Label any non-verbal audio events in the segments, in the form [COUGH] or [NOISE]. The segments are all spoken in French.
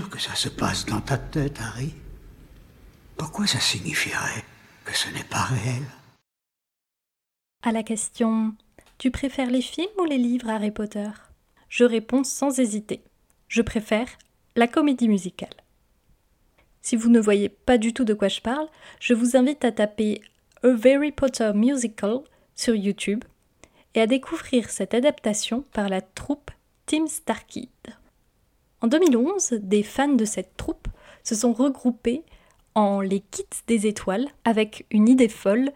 que ça se passe dans ta tête, Harry Pourquoi ça signifierait que ce n'est pas réel? À la question Tu préfères les films ou les livres Harry Potter? Je réponds sans hésiter. Je préfère la comédie musicale. Si vous ne voyez pas du tout de quoi je parle, je vous invite à taper A Harry Potter Musical sur YouTube et à découvrir cette adaptation par la troupe Team Starkid. En 2011, des fans de cette troupe se sont regroupés en les Kits des étoiles avec une idée folle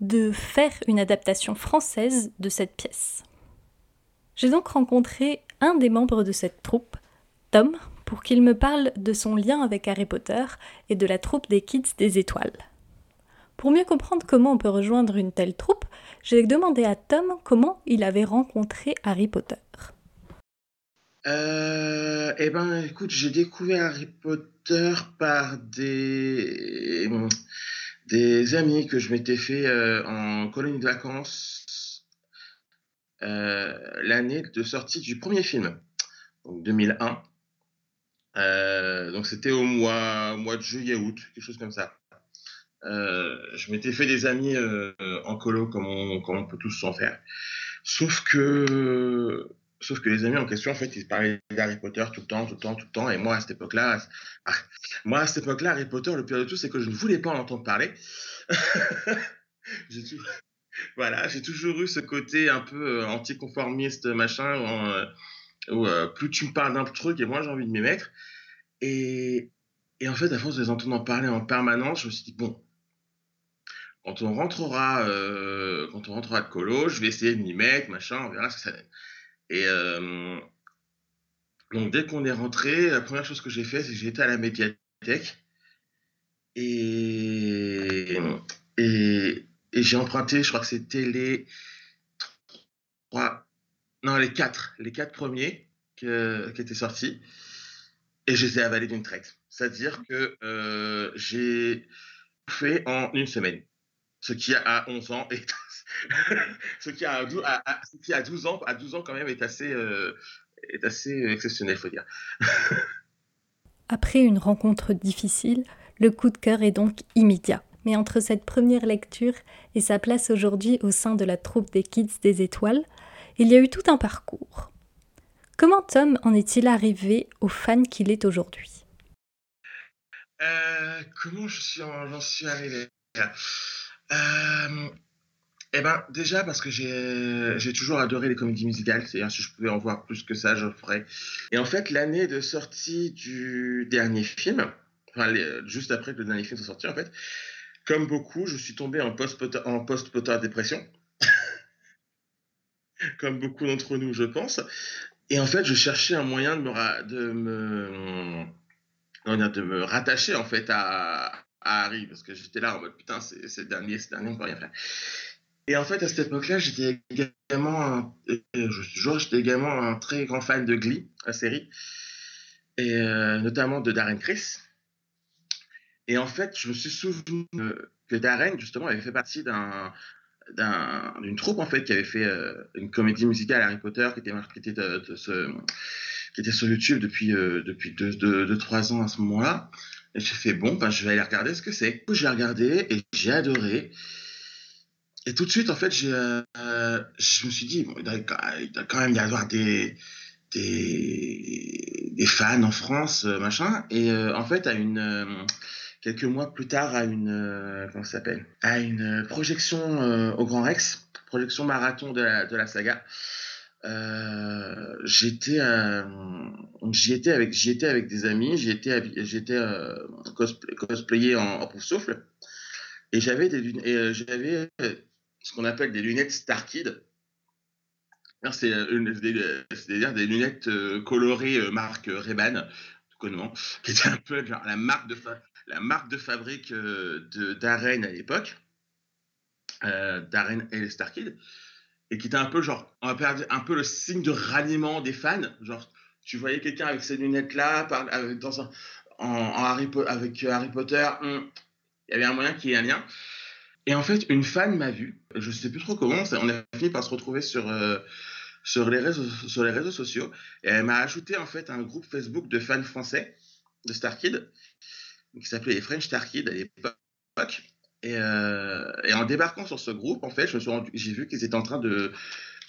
de faire une adaptation française de cette pièce. J'ai donc rencontré un des membres de cette troupe, Tom, pour qu'il me parle de son lien avec Harry Potter et de la troupe des Kids des Étoiles. Pour mieux comprendre comment on peut rejoindre une telle troupe, j'ai demandé à Tom comment il avait rencontré Harry Potter. Euh, eh ben, écoute, j'ai découvert Harry Potter par des, amis que je m'étais fait euh, en colonie de vacances euh, l'année de sortie du premier film, donc 2001. Euh, donc c'était au mois, mois de juillet-août, quelque chose comme ça. Je m'étais fait des amis en colo comme on, comme on peut tous s'en faire. Sauf que, sauf que les amis en question, en fait, ils parlaient d'Harry Potter tout le temps, tout le temps, tout le temps. Et moi, à cette époque-là, ah, moi, à cette époque-là, Harry Potter, le pire de tout, c'est que je ne voulais pas en entendre parler. [LAUGHS] j'ai. [LAUGHS] Voilà, j'ai toujours eu ce côté un peu anticonformiste, machin, où euh, plus tu me parles d'un truc et moins j'ai envie de m'y mettre. Et, et, en fait, à force de les entendre en parler en permanence, je me suis dit, bon, quand on rentrera, euh, quand on rentrera de colo, je vais essayer de m'y mettre, machin, on verra ce que ça donne. Et euh, donc, dès qu'on est rentré, la première chose que j'ai fait, c'est que j'ai été à la médiathèque et, j'ai emprunté, je crois que c'était les trois, non, les quatre. Les quatre premiers qui étaient sortis. Et je les ai avalés d'une traite. C'est-à-dire que euh, j'ai fait en une semaine. Ce qui a 11 ans est... [LAUGHS] ce, qui a 12, à, ce qui a 12 ans, à 12 ans quand même est assez, euh, est assez exceptionnel, faut dire. [LAUGHS] Après une rencontre difficile, le coup de cœur est donc immédiat. Mais entre cette première lecture et sa place aujourd'hui au sein de la troupe des Kids des Étoiles, il y a eu tout un parcours. Comment Tom en est-il arrivé au fan qu'il est aujourd'hui? Euh, Comment j'en suis arrivé? Euh, Eh ben, déjà parce que j'ai toujours adoré les comédies musicales. C'est-à-dire, si je pouvais en voir plus que ça, je ferais. Et en fait, l'année de sortie du dernier film, enfin, juste après que le dernier film soit sorti, en fait, comme beaucoup, je suis tombé en post-Potter dépression [LAUGHS] comme beaucoup d'entre nous, je pense. Et en fait, je cherchais un moyen de me, de me, de me rattacher en fait à, Harry, parce que j'étais là en mode putain, c'est le dernier, c'est le dernier, on peut rien faire. Et en fait, à cette époque-là, j'étais également, un, je suis j'étais également un très grand fan de Glee, la série, et euh, notamment de Darren Criss. Et en fait, je me suis souvenu que Darren, justement, avait fait partie d'un d'une troupe en fait qui avait fait euh, une comédie musicale Harry Potter qui était, était sur YouTube depuis, euh, depuis 2-3 deux, ans à ce moment-là. Et j'ai fait bon, ben, je vais aller regarder ce que c'est. J'ai regardé et j'ai adoré. Et tout de suite, en fait, j'ai, euh, je me suis dit, bon, il, doit, quand même y avoir des, des, fans en France, machin. Et en fait, à une quelques mois plus tard à une euh, comment s'appelle? À une projection euh, au Grand Rex, projection marathon de la, de la saga. Euh, j'étais j'y étais avec avec des amis, j'y étais j'étais cosplayé en, en souffle et j'avais des j'avais ce qu'on appelle des lunettes Starkid. C'est c'est-à-dire des lunettes colorées marque Ray-Ban, [LAUGHS] qui était un peu la marque de la marque de fabrique euh, de à l'époque, euh, et Starkid, et qui était un peu genre, on va un peu le signe de ralliement des fans. Genre, tu voyais quelqu'un avec ces lunettes-là, dans un, en, Harry, avec Harry Potter, hmm, il y avait un moyen qu'il y ait un lien. Et en fait, une fan m'a vu, je sais plus trop comment, on a fini par se retrouver sur, euh, sur, les réseaux, sur les réseaux sociaux, et elle m'a ajouté en fait un groupe Facebook de fans français de Star Kid, qui s'appelait les French Star Kid à l'époque. Et, euh, et, en débarquant sur ce groupe, en fait, j'ai vu qu'ils étaient en train de,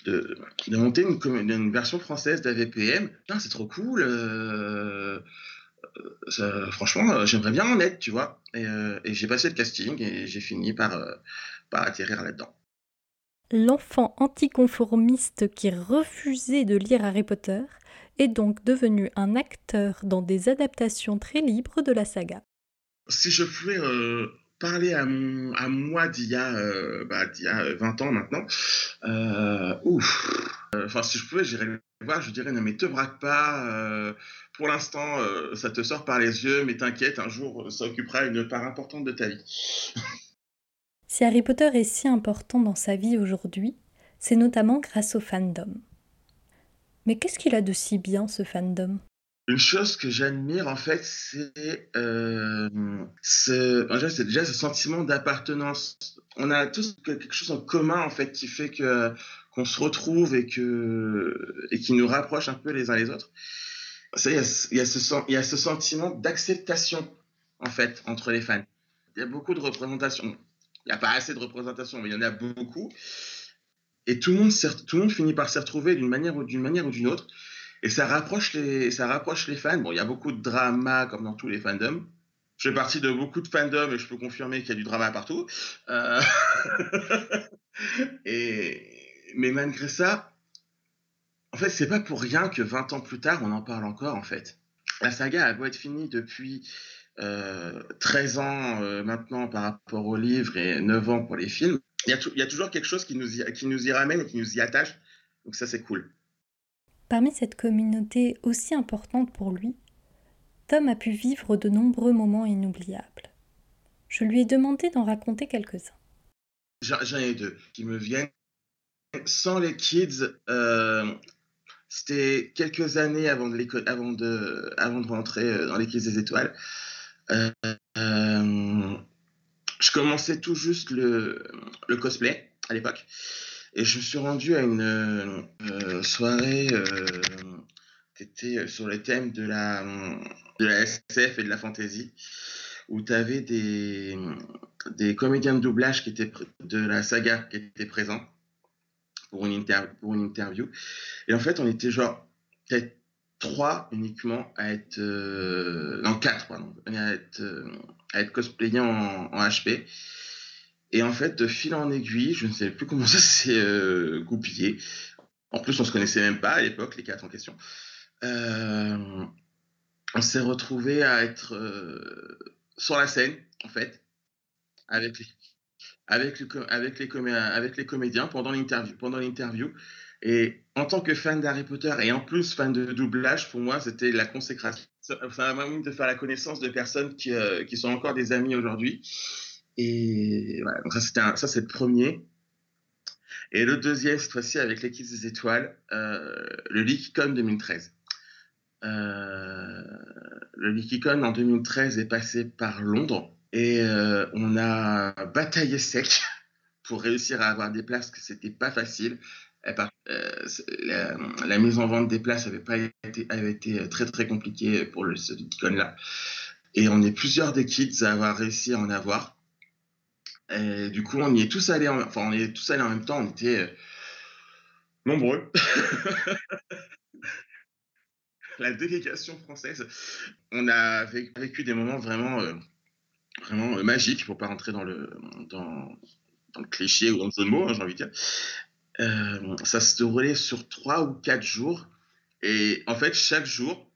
de, de monter une, version française d'AVPM. C'est trop cool. Euh, franchement, j'aimerais bien en être, tu vois. Et, euh, et j'ai passé le casting et j'ai fini par, euh, par atterrir là-dedans. L'enfant anticonformiste qui refusait de lire Harry Potter est donc devenu un acteur dans des adaptations très libres de la saga. Si je pouvais euh, parler à, moi d'il y, euh, bah, y, a 20 ans maintenant, euh, ouf, enfin si je pouvais, j'irais le voir, je dirais ne mais te braque pas, pour l'instant ça te sort par les yeux, mais t'inquiète, un jour ça occupera une part importante de ta vie. [LAUGHS] si Harry Potter est si important dans sa vie aujourd'hui, c'est notamment grâce au fandom. Mais qu'est-ce qu'il a de si bien ce fandom? Une chose que j'admire en fait, c'est euh, ce, déjà ce sentiment d'appartenance. On a tous quelque chose en commun en fait qui fait que qu'on se retrouve et que et qui nous rapproche un peu les uns les autres. Il y, a, ce, y a ce sentiment d'acceptation en fait entre les fans. Il y a beaucoup de représentation. Il n'y a pas assez de représentation, mais il y en a beaucoup. Et tout le monde, tout le monde finit par s'y retrouver d'une manière ou d'une manière ou d'une autre. Et ça rapproche les, ça rapproche les fans. Bon, il y a beaucoup de drama comme dans tous les fandoms. Je fais partie de beaucoup de fandoms et je peux confirmer qu'il y a du drama partout. Euh... [LAUGHS] Mais malgré ça, en fait, c'est pas pour rien que 20 ans plus tard, on en parle encore, en fait. La saga a beau être finie depuis euh, 13 ans euh, maintenant par rapport au livre et 9 ans pour les films. Il y, y, a toujours quelque chose qui nous, y, qui nous y ramène et qui nous y attache. Donc ça, c'est cool. Parmi cette communauté aussi importante pour lui, Tom a pu vivre de nombreux moments inoubliables. Je lui ai demandé d'en raconter quelques-uns. J'en ai deux qui me viennent. Sans les kids, euh, c'était quelques années avant de, rentrer euh, dans les kids des étoiles. Euh, je commençais tout juste le cosplay à l'époque. Et je me suis rendu à une euh, soirée euh, qui était sur le thème de la, de la SF et de la fantasy, où tu avais des, des comédiens de doublage qui étaient de la saga qui étaient présents pour une, pour une interview. Et en fait, on était genre peut-être trois uniquement à être. Euh, non, quatre, pardon, à être, euh, être cosplayés en HP. Et en fait, de fil en aiguille, je ne sais plus comment [LAUGHS] ça s'est euh, goupillé. En plus, on se connaissait même pas à l'époque, les quatre en question. Euh, on s'est retrouvé à être euh, sur la scène, en fait, avec les, avec les, avec les, avec les comédiens pendant l'interview. Et en tant que fan d'Harry Potter et en plus fan de doublage, pour moi, c'était la consécration. M'a de faire la connaissance de personnes qui, qui sont encore des amis aujourd'hui. Et voilà, donc ça, c'était ça, c'est le premier. Et le deuxième, cette fois-ci, avec l'équipe des étoiles, euh, le Likicon 2013. Euh, le Likicon en 2013 est passé par Londres et euh, on a bataillé sec [LAUGHS] pour réussir à avoir des places, que c'était pas facile. La, mise en vente des places avait pas été, avait été très très compliquée pour le, ce Likicon là. Et on est plusieurs des kids à avoir réussi à en avoir. Du coup, on y est tous allés, en... enfin, on est tous allés en même temps. On était euh, nombreux. [LAUGHS] La délégation française. On a vécu des moments vraiment, euh, vraiment euh, magiques, pour pas rentrer dans le, dans, le cliché ou dans le jeu de mots, hein, j'ai envie de dire. Ça se déroulait sur trois ou quatre jours. Et en fait, chaque jour,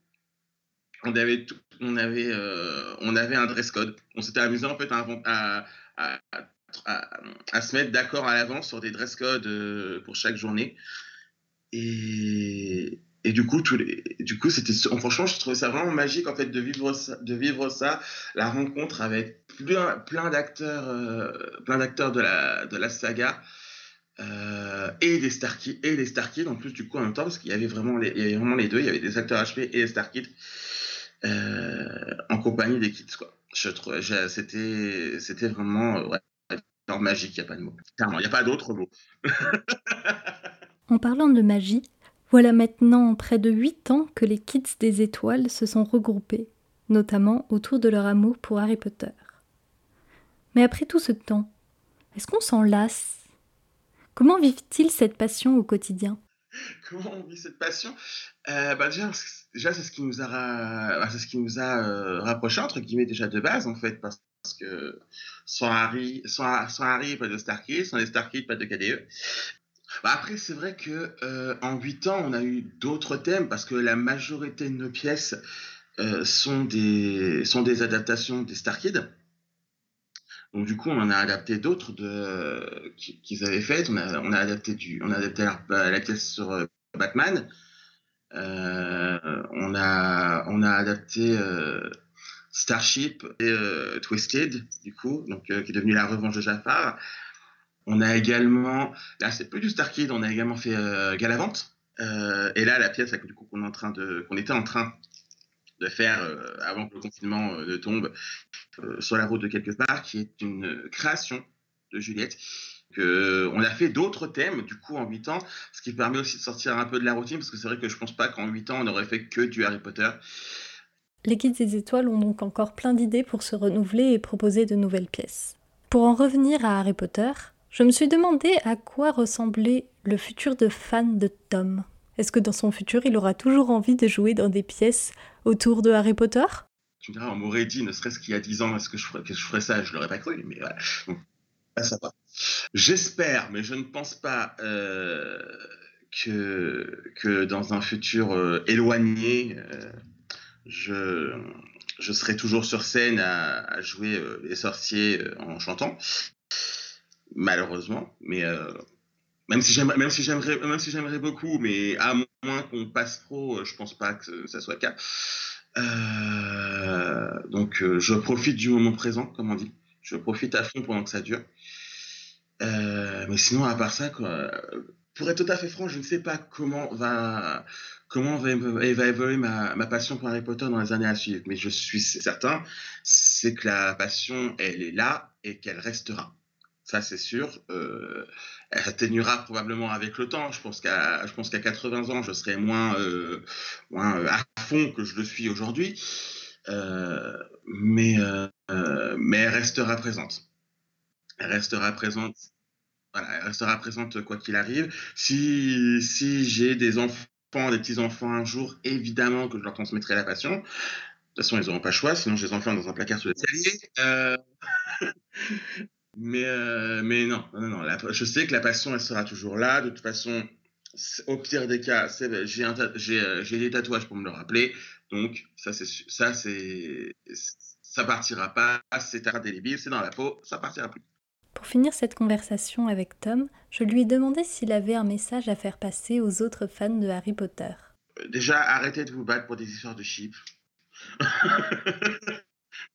on avait, on avait, on avait un dress code. On s'était amusé en fait à, à, se mettre d'accord à l'avance sur des dress codes euh, pour chaque journée. Et, du coup, tous les, du coup, c'était franchement, je trouvais ça vraiment magique en fait de vivre ça, de vivre ça, la rencontre avec plein, plein d'acteurs, euh, plein d'acteurs de la, de la saga. Euh, et des Star Kids et des Star Kids en plus du coup en même temps parce qu'il y avait vraiment les, il y avait vraiment les deux il y avait des acteurs HP et des Star Kids en compagnie des kids quoi c'était vraiment genre magique il n'y a pas de mot. [LAUGHS] En parlant de magie voilà maintenant près de 8 ans que les Kids des Étoiles se sont regroupés notamment autour de leur amour pour Harry Potter. Mais après tout ce temps, est-ce qu'on s'en lasse? Comment vivent-ils cette passion au quotidien? [LAUGHS] Comment on vit cette passion euh, bah déjà, c'est ce qui nous a, bah, euh, rapprochés entre guillemets déjà de base en fait, parce que sans Harry, sans, Harry, pas de Starkey, sans les Starkey, pas de KDE. Bah après, c'est vrai que euh, en 8 ans, on a eu d'autres thèmes parce que la majorité de nos pièces euh, sont, des, sont des adaptations des Star Kids. Donc du coup, on en a adapté d'autres de, qu'ils avaient faites. On a, adapté on a adapté la, la pièce sur euh, Batman. on a, on a adapté Starship et Twisted, du coup, donc qui est devenu la revanche de Jafar. On a également, là c'est plus du Starkid, on a également fait euh, Galavant. Euh, et là la pièce qu'on est était en train de faire euh, avant que le confinement ne tombe sur la route de quelque part, qui est une création de Juliette. Que, on a fait d'autres thèmes du coup en 8 ans, ce qui permet aussi de sortir un peu de la routine, parce que c'est vrai que je pense pas qu'en 8 ans on aurait fait que du Harry Potter. Les Guides des Étoiles ont donc encore plein d'idées pour se renouveler et proposer de nouvelles pièces. Pour en revenir à Harry Potter, je me suis demandé à quoi ressemblait le futur de fan de Tom. Est-ce que dans son futur, il aura toujours envie de jouer dans des pièces autour de Harry Potter? Tu on m'aurait dit, ne serait-ce qu'il y a 10 ans, est-ce que je ferais, que je ferais ça? Je l'aurais pas cru, mais voilà. ça va. J'espère, mais je ne pense pas euh, que, que dans un futur euh, éloigné, euh, je, serai toujours sur scène à, à jouer les sorciers en chantant malheureusement. Mais même si j'aimerais, même si j'aimerais, même si j'aimerais beaucoup, mais à moins qu'on passe pro, euh, je pense pas que ça soit le cas. Euh, donc, je profite du moment présent, comme on dit. Je profite à fond pendant que ça dure. mais sinon, à part ça, pour être tout à fait franc, je ne sais pas comment va comment va, évoluer ma, ma, passion pour Harry Potter dans les années à suivre. Mais je suis certain, c'est que la passion, elle est là et qu'elle restera ça c'est sûr. Euh, elle atténuera probablement avec le temps. Je pense qu'à, je pense qu'à 80 ans, je serai moins, euh, moins euh, à fond que je le suis aujourd'hui. Euh, mais, mais elle restera présente. Elle restera présente. Voilà, elle restera présente quoi qu'il arrive. Si, si j'ai des enfants, des petits-enfants un jour, évidemment que je leur transmettrai la passion. De toute façon, ils n'auront pas le choix, sinon je les enferme dans un placard sur l'escalier. Euh... [LAUGHS] Mais, euh, mais non, non, non. je sais que la passion, elle sera toujours là. De toute façon, au pire des cas, j'ai euh, des tatouages pour me le rappeler. Donc, ça, c'est ça, c'est ça partira pas. C'est indélébile, c'est dans la peau, ça partira plus. Pour finir cette conversation avec Tom, je lui ai demandé s'il avait un message à faire passer aux autres fans de Harry Potter. Déjà, arrêtez de vous battre pour des histoires de chips. [LAUGHS]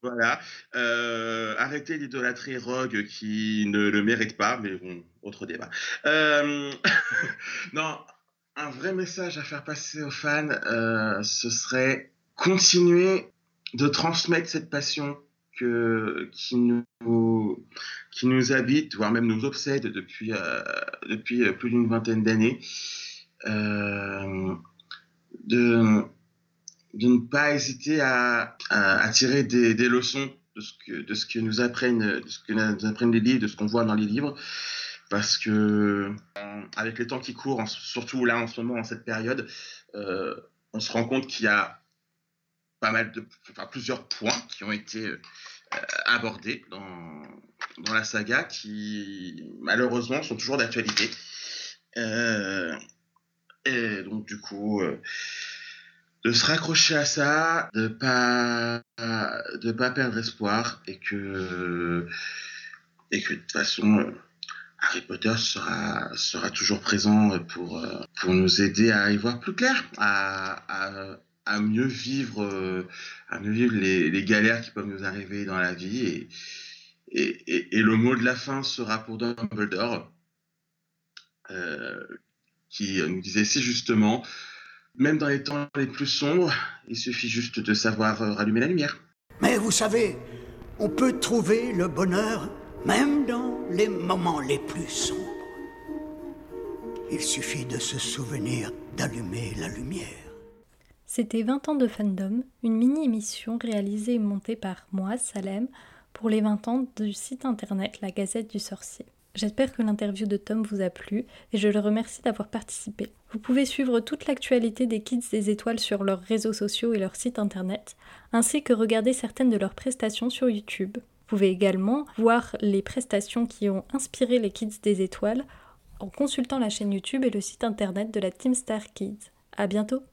Voilà. Euh, arrêtez d'idolâtrer Rogue qui ne le mérite pas, mais bon, autre débat. Euh, [LAUGHS] non, un vrai message à faire passer aux fans, euh, ce serait continuer de transmettre cette passion que, qui, nous, qui nous habite, voire même nous obsède depuis, depuis plus d'une vingtaine d'années. de de ne pas hésiter à, à, tirer des, des, leçons de ce que de ce que nous apprennent de ce que nous apprennent les livres, de ce qu'on voit dans les livres, parce que avec les temps qui courent, surtout là en ce moment en cette période, euh, on se rend compte qu'il y a pas mal de, enfin plusieurs points qui ont été euh, abordés dans dans la saga qui malheureusement sont toujours d'actualité. Euh, et donc du coup euh, de se raccrocher à ça, de pas de pas perdre espoir et que et que de toute façon Harry Potter sera sera toujours présent pour pour nous aider à y voir plus clair, à, à, mieux vivre à mieux vivre les, galères qui peuvent nous arriver dans la vie et et, et, et le mot de la fin sera pour Dumbledore euh, qui nous disait si justement même dans les temps les plus sombres, il suffit juste de savoir euh, rallumer la lumière. Mais vous savez, on peut trouver le bonheur même dans les moments les plus sombres. Il suffit de se souvenir d'allumer la lumière. C'était 20 ans de fandom, une mini-émission réalisée et montée par moi, Salem, pour les 20 ans du site internet La Gazette du Sorcier. J'espère que l'interview de Tom vous a plu et je le remercie d'avoir participé. Vous pouvez suivre toute l'actualité des Kids des Étoiles sur leurs réseaux sociaux et leur site internet, ainsi que regarder certaines de leurs prestations sur YouTube. Vous pouvez également voir les prestations qui ont inspiré les Kids des Étoiles en consultant la chaîne YouTube et le site internet de la Team Star Kids. À bientôt!